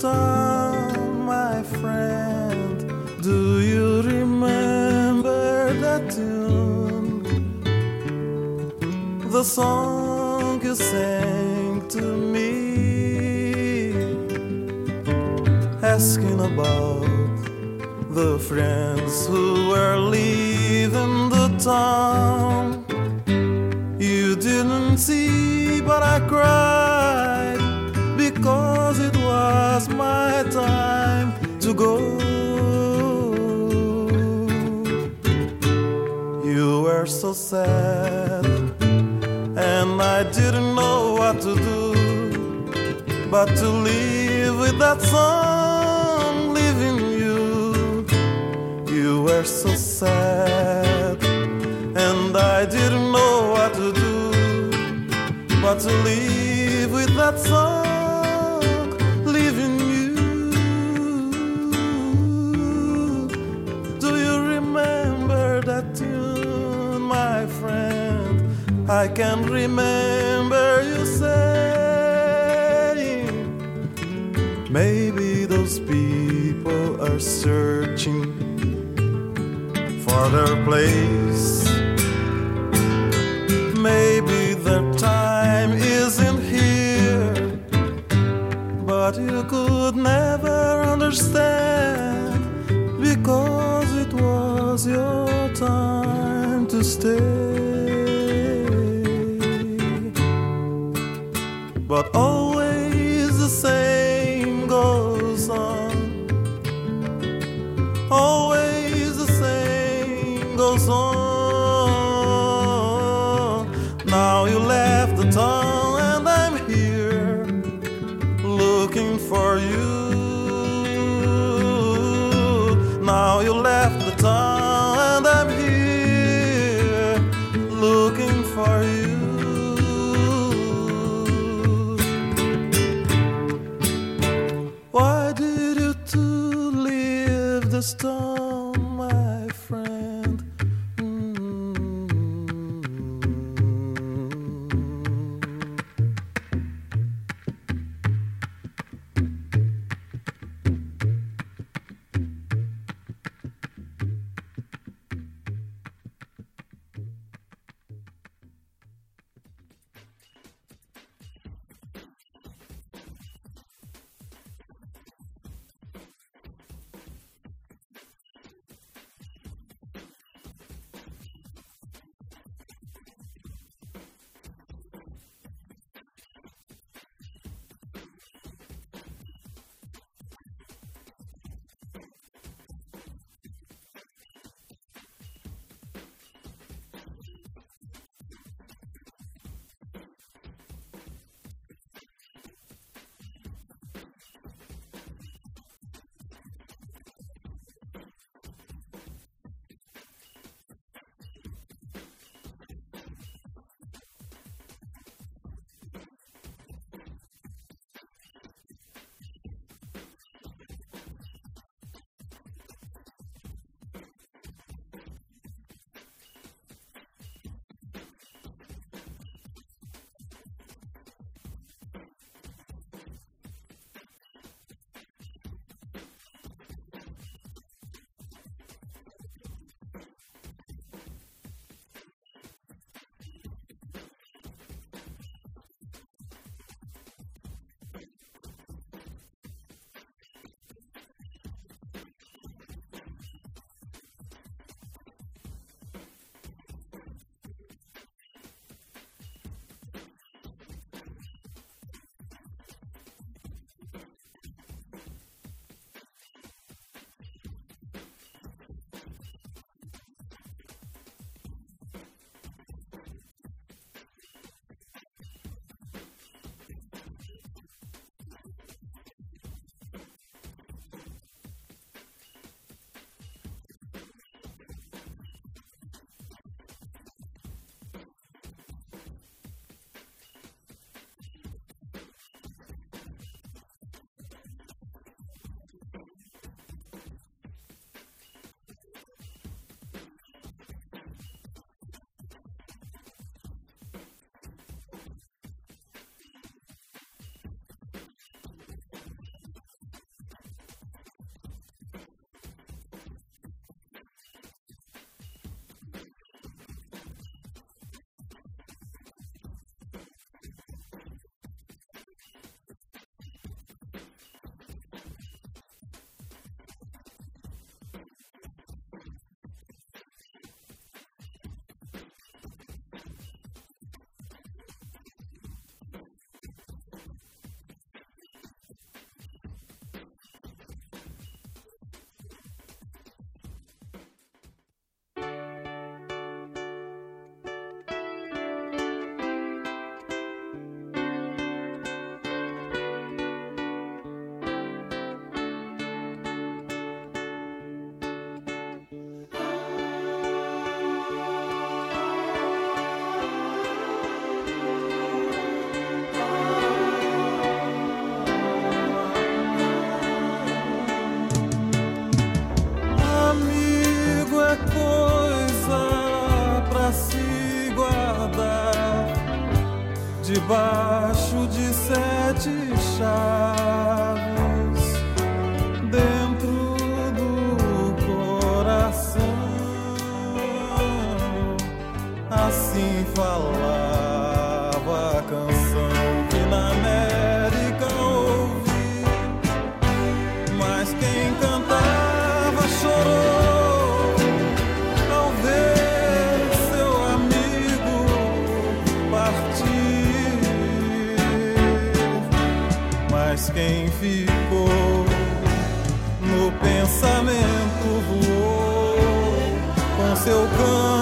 town, my friend. Do you remember that tune? The song you sang to me, asking about the friends who were leaving the town. You didn't see, but I cried go. You were so sad, and I didn't know what to do but to live with that song leaving you. You were so sad, and I didn't know what to do but to live with that song I can remember you saying, maybe those people are searching for their place. Maybe their time isn't here, but you could never understand because it was your time to stay. But always the same goes on. Always the same goes on. Now you left the town and I'm here looking for you. Now you left debaixo de sete chaves, dentro do coração, assim fala. Quem ficou. No pensamento voou com seu canto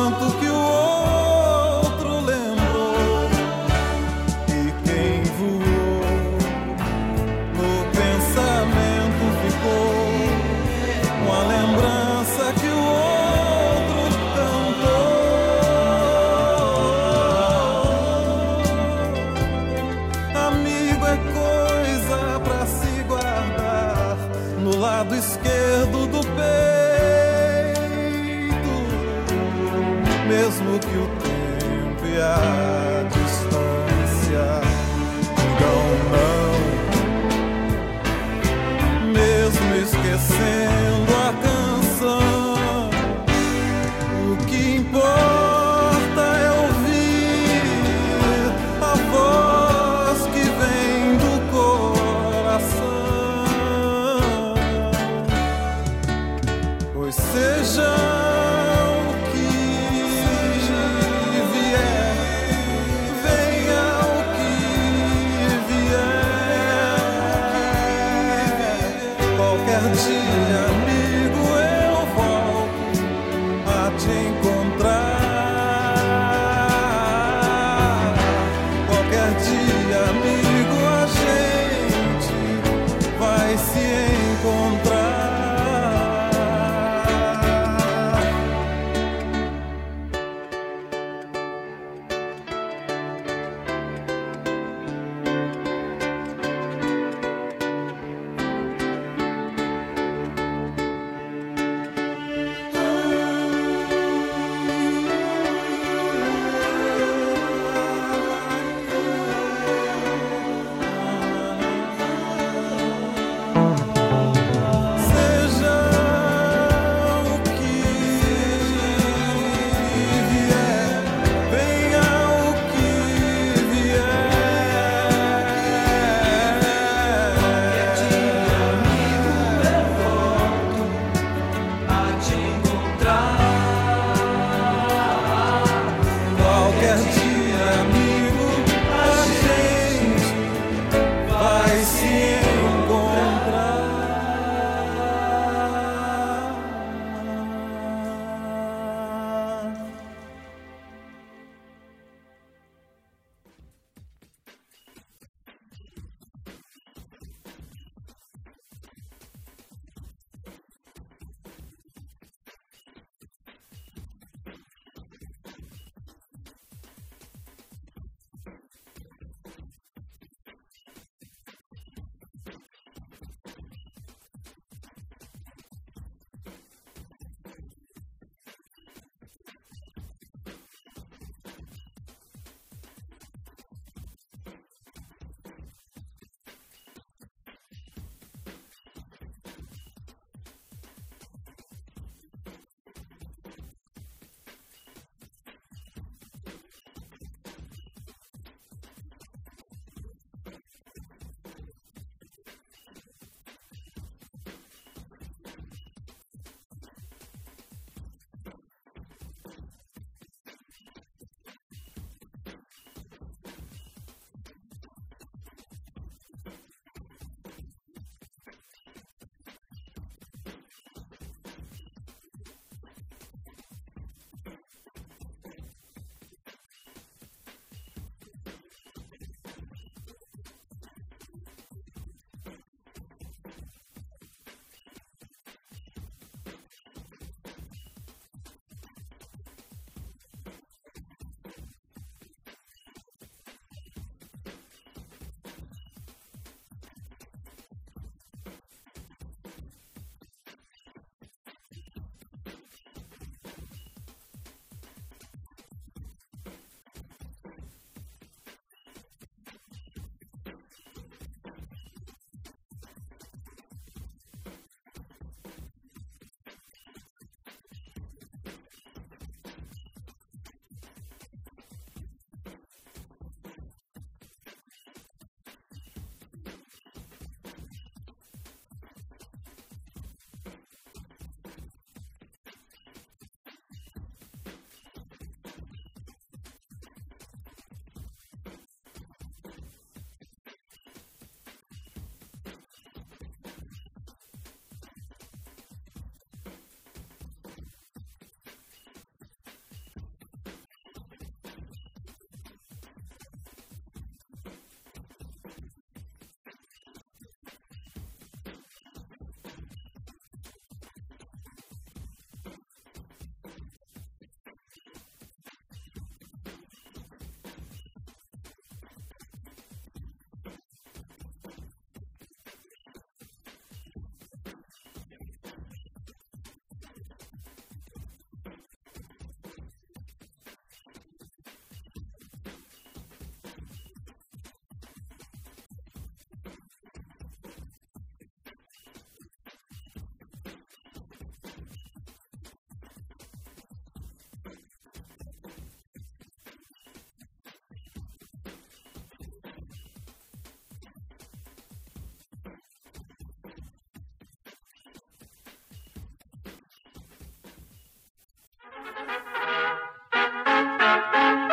thank you.